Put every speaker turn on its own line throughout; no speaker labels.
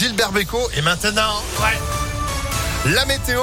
Gilbert Bécaud. Et maintenant, ouais. la météo.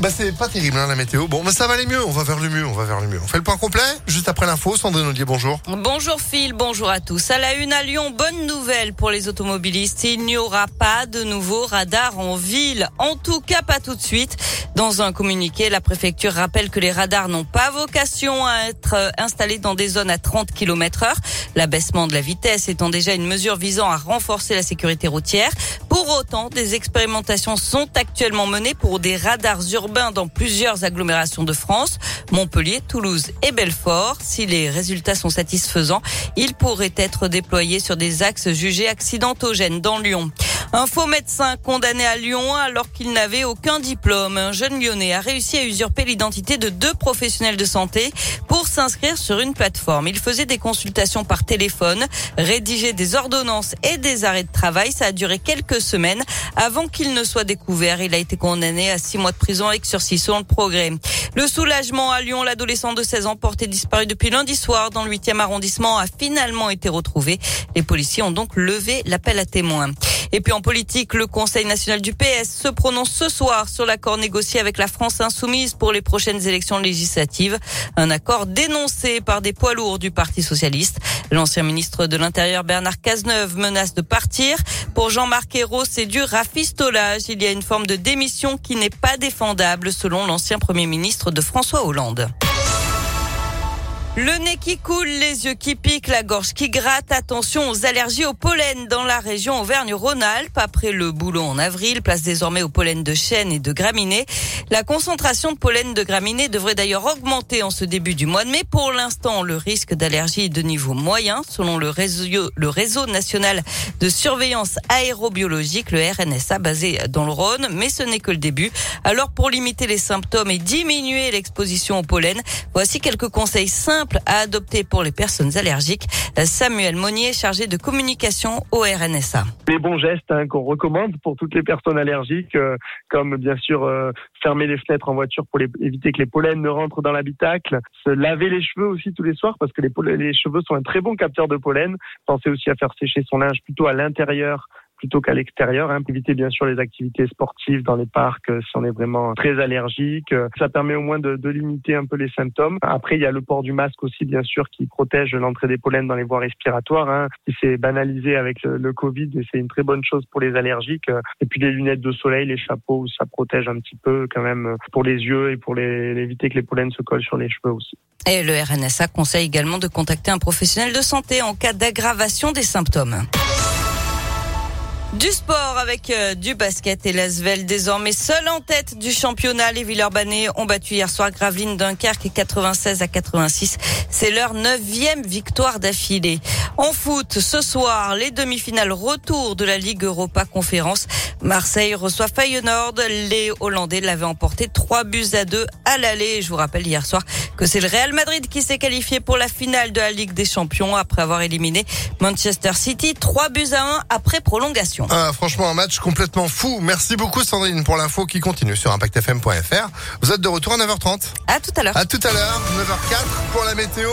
Bah c'est pas terrible hein, la météo. Bon, mais ça va aller mieux. On va vers le mieux. On va vers le mieux. On fait le point complet juste après l'info. Sandrine Ollier, bonjour.
Bonjour Phil, bonjour à tous. À la une à Lyon, bonne nouvelle pour les automobilistes. Il n'y aura pas de nouveaux radars en ville. En tout cas, pas tout de suite. Dans un communiqué, la préfecture rappelle que les radars n'ont pas vocation à être installés dans des zones à 30 km heure. L'abaissement de la vitesse étant déjà une mesure visant à renforcer la sécurité routière. Pour autant, des expérimentations sont actuellement menées pour des radars urbains dans plusieurs agglomérations de France, Montpellier, Toulouse et Belfort. Si les résultats sont satisfaisants, ils pourraient être déployés sur des axes jugés accidentogènes dans Lyon. Un faux médecin condamné à Lyon alors qu'il n'avait aucun diplôme. Un jeune lyonnais a réussi à usurper l'identité de deux professionnels de santé pour s'inscrire sur une plateforme. Il faisait des consultations par téléphone, rédigeait des ordonnances et des arrêts de travail. Ça a duré quelques semaines avant qu'il ne soit découvert. Il a été condamné à six mois de prison avec sursis selon le progrès. Le soulagement à Lyon, l'adolescent de 16 ans porté disparu depuis lundi soir dans le 8e arrondissement a finalement été retrouvé. Les policiers ont donc levé l'appel à témoins. Et puis politique, le Conseil national du PS se prononce ce soir sur l'accord négocié avec la France insoumise pour les prochaines élections législatives. Un accord dénoncé par des poids lourds du Parti socialiste. L'ancien ministre de l'Intérieur Bernard Cazeneuve menace de partir. Pour Jean-Marc Ayrault, c'est du rafistolage. Il y a une forme de démission qui n'est pas défendable selon l'ancien Premier ministre de François Hollande. Le nez qui coule, les yeux qui piquent, la gorge qui gratte. Attention aux allergies au pollen dans la région Auvergne-Rhône-Alpes. Après le boulot en avril, place désormais au pollen de chêne et de graminées. La concentration de pollen de graminées devrait d'ailleurs augmenter en ce début du mois de mai. Pour l'instant, le risque d'allergie est de niveau moyen, selon le réseau, le réseau national de surveillance aérobiologique, le RNSA, basé dans le Rhône. Mais ce n'est que le début. Alors, pour limiter les symptômes et diminuer l'exposition au pollen, voici quelques conseils simples à adopter pour les personnes allergiques. Samuel Monnier, chargé de communication au RNSA.
Les bons gestes hein, qu'on recommande pour toutes les personnes allergiques, euh, comme bien sûr euh, fermer les fenêtres en voiture pour éviter que les pollens ne rentrent dans l'habitacle, se laver les cheveux aussi tous les soirs parce que les, les cheveux sont un très bon capteur de pollen. Pensez aussi à faire sécher son linge plutôt à l'intérieur plutôt qu'à l'extérieur. Hein, éviter bien sûr les activités sportives dans les parcs euh, si on est vraiment très allergique. Euh, ça permet au moins de, de, limiter un peu les symptômes. Après, il y a le port du masque aussi, bien sûr, qui protège l'entrée des pollens dans les voies respiratoires. Hein, qui s'est banalisé avec le, Covid et c'est une très bonne chose pour les allergiques. Et puis les lunettes de soleil, les chapeaux, ça protège un petit peu quand même pour les yeux et pour les, éviter que les pollens se collent sur les cheveux aussi.
Et le RNSA conseille également de contacter un professionnel de santé en cas d'aggravation des symptômes. Du sport avec euh, du basket et l'Asvel désormais seul en tête du championnat. Les Villeurbanais ont battu hier soir Gravelines Dunkerque 96 à 86. C'est leur neuvième victoire d'affilée. En foot, ce soir, les demi-finales retour de la Ligue Europa Conférence. Marseille reçoit Feyenoord. Les Hollandais l'avaient emporté 3 buts à 2 à l'aller. Je vous rappelle hier soir que c'est le Real Madrid qui s'est qualifié pour la finale de la Ligue des Champions après avoir éliminé Manchester City 3 buts à 1 après prolongation.
Ah, franchement, un match complètement fou. Merci beaucoup, Sandrine, pour l'info qui continue sur ImpactFM.fr. Vous êtes de retour à 9h30.
À tout à l'heure.
À tout à l'heure, 9h04 pour la météo.